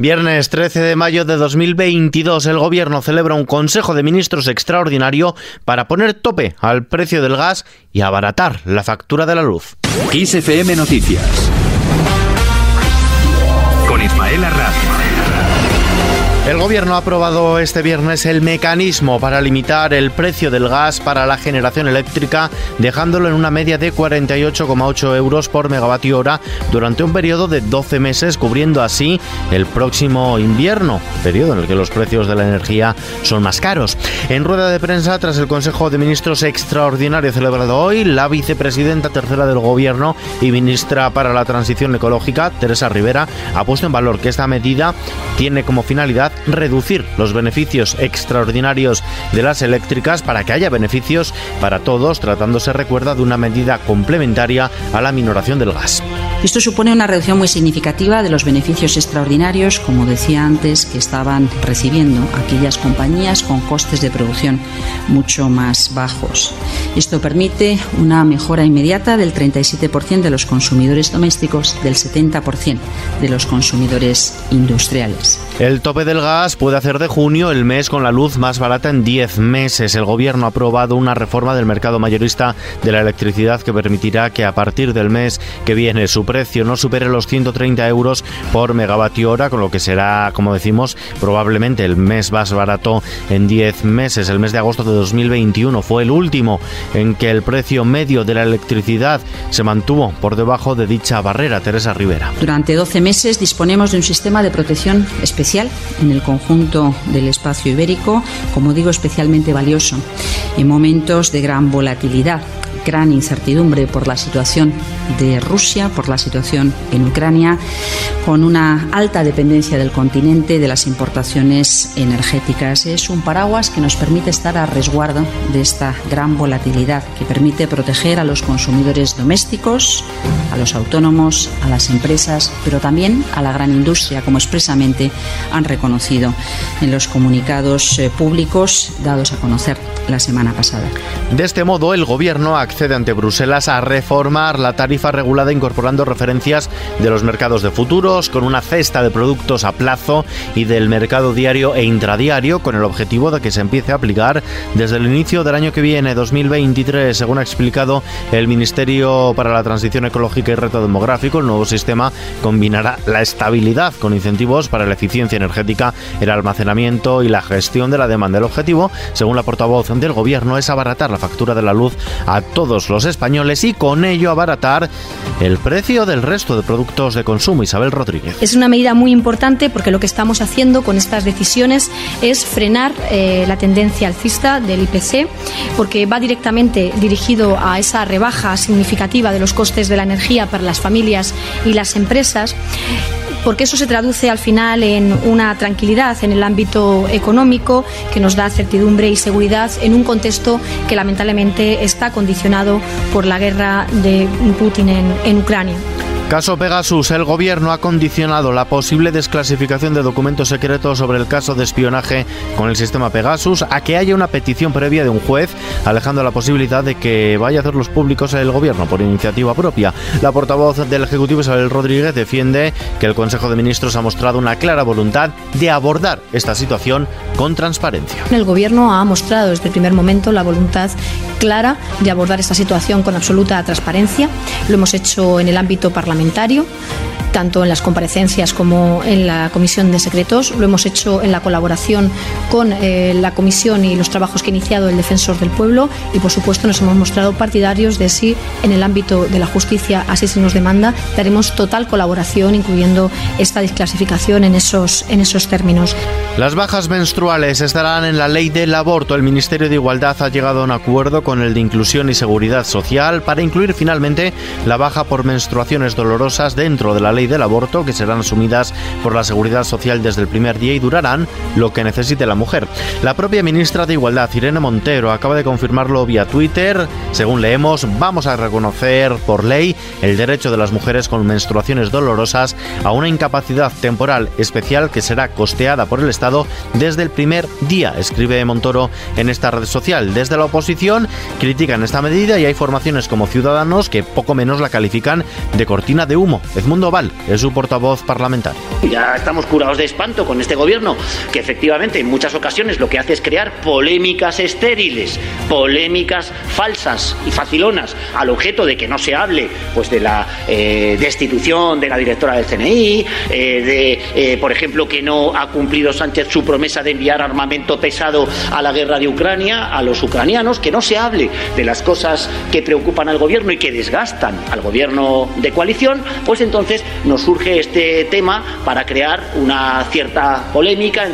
Viernes 13 de mayo de 2022, el Gobierno celebra un Consejo de Ministros extraordinario para poner tope al precio del gas y abaratar la factura de la luz. XFM Noticias con Ismael Arranz. El Gobierno ha aprobado este viernes el mecanismo para limitar el precio del gas para la generación eléctrica, dejándolo en una media de 48,8 euros por megavatio hora durante un periodo de 12 meses, cubriendo así el próximo invierno, periodo en el que los precios de la energía son más caros. En rueda de prensa, tras el Consejo de Ministros extraordinario celebrado hoy, la vicepresidenta tercera del Gobierno y ministra para la Transición Ecológica, Teresa Rivera, ha puesto en valor que esta medida tiene como finalidad reducir los beneficios extraordinarios de las eléctricas para que haya beneficios para todos, tratándose, recuerda, de una medida complementaria a la minoración del gas. Esto supone una reducción muy significativa de los beneficios extraordinarios, como decía antes, que estaban recibiendo aquellas compañías con costes de producción mucho más bajos. Esto permite una mejora inmediata del 37% de los consumidores domésticos, del 70% de los consumidores industriales. El tope del gas puede hacer de junio el mes con la luz más barata en 10 meses. El gobierno ha aprobado una reforma del mercado mayorista de la electricidad que permitirá que a partir del mes que viene su precio no supere los 130 euros por megavatio hora, con lo que será, como decimos, probablemente el mes más barato en 10 meses. El mes de agosto de 2021 fue el último en que el precio medio de la electricidad se mantuvo por debajo de dicha barrera. Teresa Rivera. Durante 12 meses disponemos de un sistema de protección especial en el conjunto del espacio ibérico, como digo, especialmente valioso en momentos de gran volatilidad gran incertidumbre por la situación de Rusia, por la situación en Ucrania, con una alta dependencia del continente de las importaciones energéticas. Es un paraguas que nos permite estar a resguardo de esta gran volatilidad, que permite proteger a los consumidores domésticos, a los autónomos, a las empresas, pero también a la gran industria, como expresamente han reconocido en los comunicados eh, públicos dados a conocer la semana pasada. De este modo, el Gobierno accede ante Bruselas a reformar la tarifa regulada incorporando referencias de los mercados de futuros con una cesta de productos a plazo y del mercado diario e intradiario con el objetivo de que se empiece a aplicar desde el inicio del año que viene, 2023, según ha explicado el Ministerio para la Transición Ecológica y Reto Demográfico. El nuevo sistema combinará la estabilidad con incentivos para la eficiencia energética, el almacenamiento y la gestión de la demanda. El objetivo, según la portavoz del gobierno es abaratar la factura de la luz a todos los españoles y con ello abaratar el precio del resto de productos de consumo. Isabel Rodríguez. Es una medida muy importante porque lo que estamos haciendo con estas decisiones es frenar eh, la tendencia alcista del IPC porque va directamente dirigido a esa rebaja significativa de los costes de la energía para las familias y las empresas porque eso se traduce al final en una tranquilidad en el ámbito económico que nos da certidumbre y seguridad en un contexto que lamentablemente está condicionado por la guerra de Putin en, Ucrania. Caso Pegasus, el gobierno ha condicionado la posible desclasificación de documentos secretos sobre el caso de espionaje con el sistema Pegasus a que haya una petición previa de un juez, alejando la posibilidad de que vaya a hacerlos públicos el gobierno por iniciativa propia. La portavoz del Ejecutivo, Isabel Rodríguez, defiende que el Consejo de Ministros ha mostrado una clara voluntad de abordar esta situación con transparencia. El gobierno ha mostrado desde el primer momento la voluntad clara de abordar esta situación con absoluta transparencia. Lo hemos hecho en el ámbito parlamentario parlamentario tanto en las comparecencias como en la comisión de secretos. Lo hemos hecho en la colaboración con eh, la comisión y los trabajos que ha iniciado el defensor del pueblo y, por supuesto, nos hemos mostrado partidarios de si en el ámbito de la justicia así se nos demanda, daremos total colaboración, incluyendo esta desclasificación en esos, en esos términos. Las bajas menstruales estarán en la ley del aborto. El Ministerio de Igualdad ha llegado a un acuerdo con el de Inclusión y Seguridad Social para incluir finalmente la baja por menstruaciones dolorosas dentro de la ley del aborto que serán asumidas por la Seguridad Social desde el primer día y durarán lo que necesite la mujer. La propia ministra de Igualdad, Irene Montero, acaba de confirmarlo vía Twitter. Según leemos, vamos a reconocer por ley el derecho de las mujeres con menstruaciones dolorosas a una incapacidad temporal especial que será costeada por el Estado desde el primer día, escribe Montoro en esta red social. Desde la oposición critican esta medida y hay formaciones como Ciudadanos que poco menos la califican de cortina de humo. Edmundo Val Es su portavoz parlamentario. Ya estamos curados de espanto con este gobierno, que efectivamente en muchas ocasiones lo que hace es crear polémicas estériles, polémicas falsas y facilonas, al objeto de que no se hable pues de la eh, destitución de la directora del CNI, eh, de, eh, por ejemplo, que no ha cumplido Sánchez su promesa de enviar armamento pesado a la guerra de Ucrania, a los ucranianos, que no se hable de las cosas que preocupan al gobierno y que desgastan al gobierno de coalición, pues entonces nos surge este tema para crear una cierta polémica.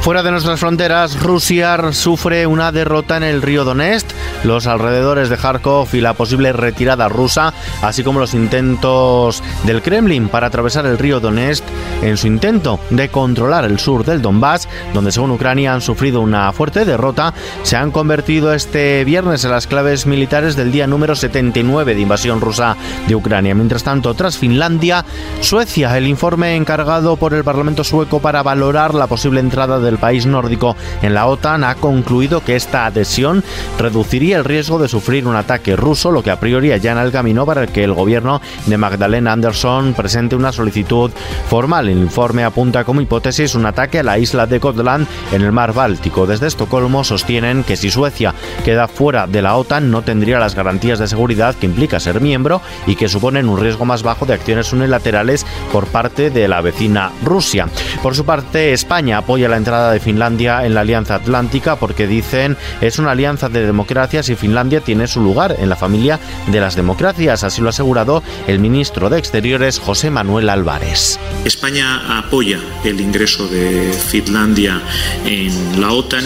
Fuera de nuestras fronteras, Rusia sufre una derrota en el río Donetsk. Los alrededores de Kharkov y la posible retirada rusa, así como los intentos del Kremlin para atravesar el río Donetsk en su intento de controlar el sur del Donbass, donde según Ucrania han sufrido una fuerte derrota, se han convertido este viernes en las claves militares del día número 79 de invasión rusa de Ucrania. Mientras tanto, tras Finlandia, Suecia, el informe encargado por el Parlamento sueco para valorar la posible entrada de el país nórdico en la OTAN ha concluido que esta adhesión reduciría el riesgo de sufrir un ataque ruso, lo que a priori allana el camino para que el gobierno de Magdalena Andersson presente una solicitud formal. El informe apunta como hipótesis un ataque a la isla de Gotland en el mar Báltico. Desde Estocolmo sostienen que si Suecia queda fuera de la OTAN no tendría las garantías de seguridad que implica ser miembro y que suponen un riesgo más bajo de acciones unilaterales por parte de la vecina Rusia. Por su parte, España apoya la entrada de Finlandia en la Alianza Atlántica porque dicen es una alianza de democracias y Finlandia tiene su lugar en la familia de las democracias. Así lo ha asegurado el ministro de Exteriores José Manuel Álvarez. España apoya el ingreso de Finlandia en la OTAN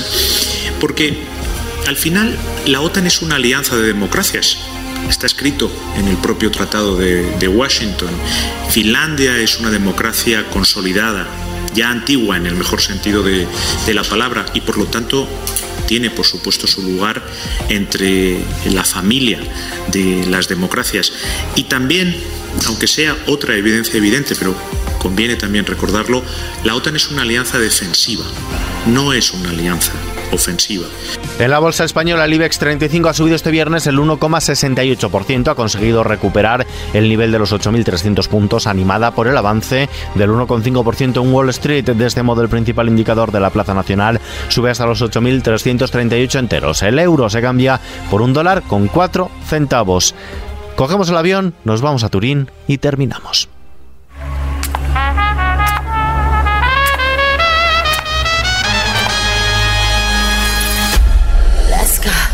porque al final la OTAN es una alianza de democracias está escrito en el propio Tratado de, de, Washington. Finlandia es una democracia consolidada, ya antigua en el mejor sentido de, la palabra y por lo tanto tiene por supuesto su lugar entre la familia de las democracias. Y también, aunque sea otra evidencia evidente, pero conviene también recordarlo, la OTAN es una alianza defensiva, no es una alianza ofensiva. En la bolsa española, el IBEX 35 ha subido este viernes el 1,68%, ha conseguido recuperar el nivel de los 8.300 puntos, animada por el avance del 1,5% en Wall Street. De este modo, el principal indicador de la Plaza Nacional sube hasta los 8.338 enteros. El euro se cambia por un dólar con 4 centavos. Cogemos el avión, nos vamos a Turín y terminamos. Alaska.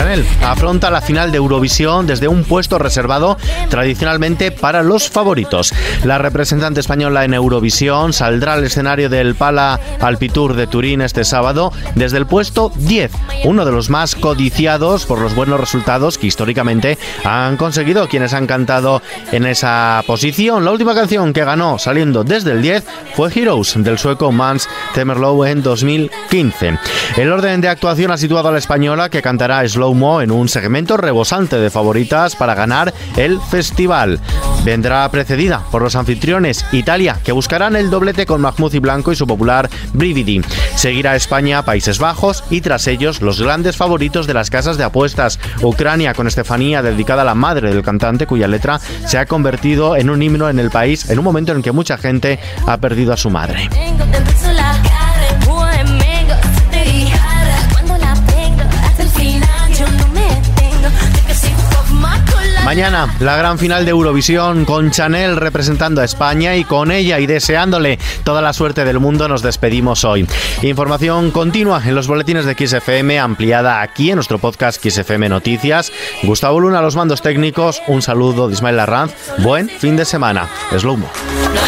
Chanel afronta la final de Eurovisión desde un puesto reservado tradicionalmente para los favoritos. La representante española en Eurovisión saldrá al escenario del Pala Alpitour de Turín este sábado desde el puesto 10, uno de los más codiciados por los buenos resultados que históricamente han conseguido quienes han cantado en esa posición. La última canción que ganó saliendo desde el 10 fue Heroes del sueco Mans Temerlow en 2015. El orden de actuación ha situado a la española que cantará Slow en un segmento rebosante de favoritas para ganar el festival. Vendrá precedida por los anfitriones Italia, que buscarán el doblete con Mahmoud y Blanco y su popular Brividi. Seguirá España, Países Bajos y tras ellos los grandes favoritos de las casas de apuestas. Ucrania con Estefanía, dedicada a la madre del cantante, cuya letra se ha convertido en un himno en el país en un momento en que mucha gente ha perdido a su madre. Mañana la gran final de Eurovisión con Chanel representando a España y con ella y deseándole toda la suerte del mundo nos despedimos hoy. Información continua en los boletines de XFM ampliada aquí en nuestro podcast XFM Noticias. Gustavo Luna los mandos técnicos, un saludo de Ismael Larranz, buen fin de semana. Slowmo. No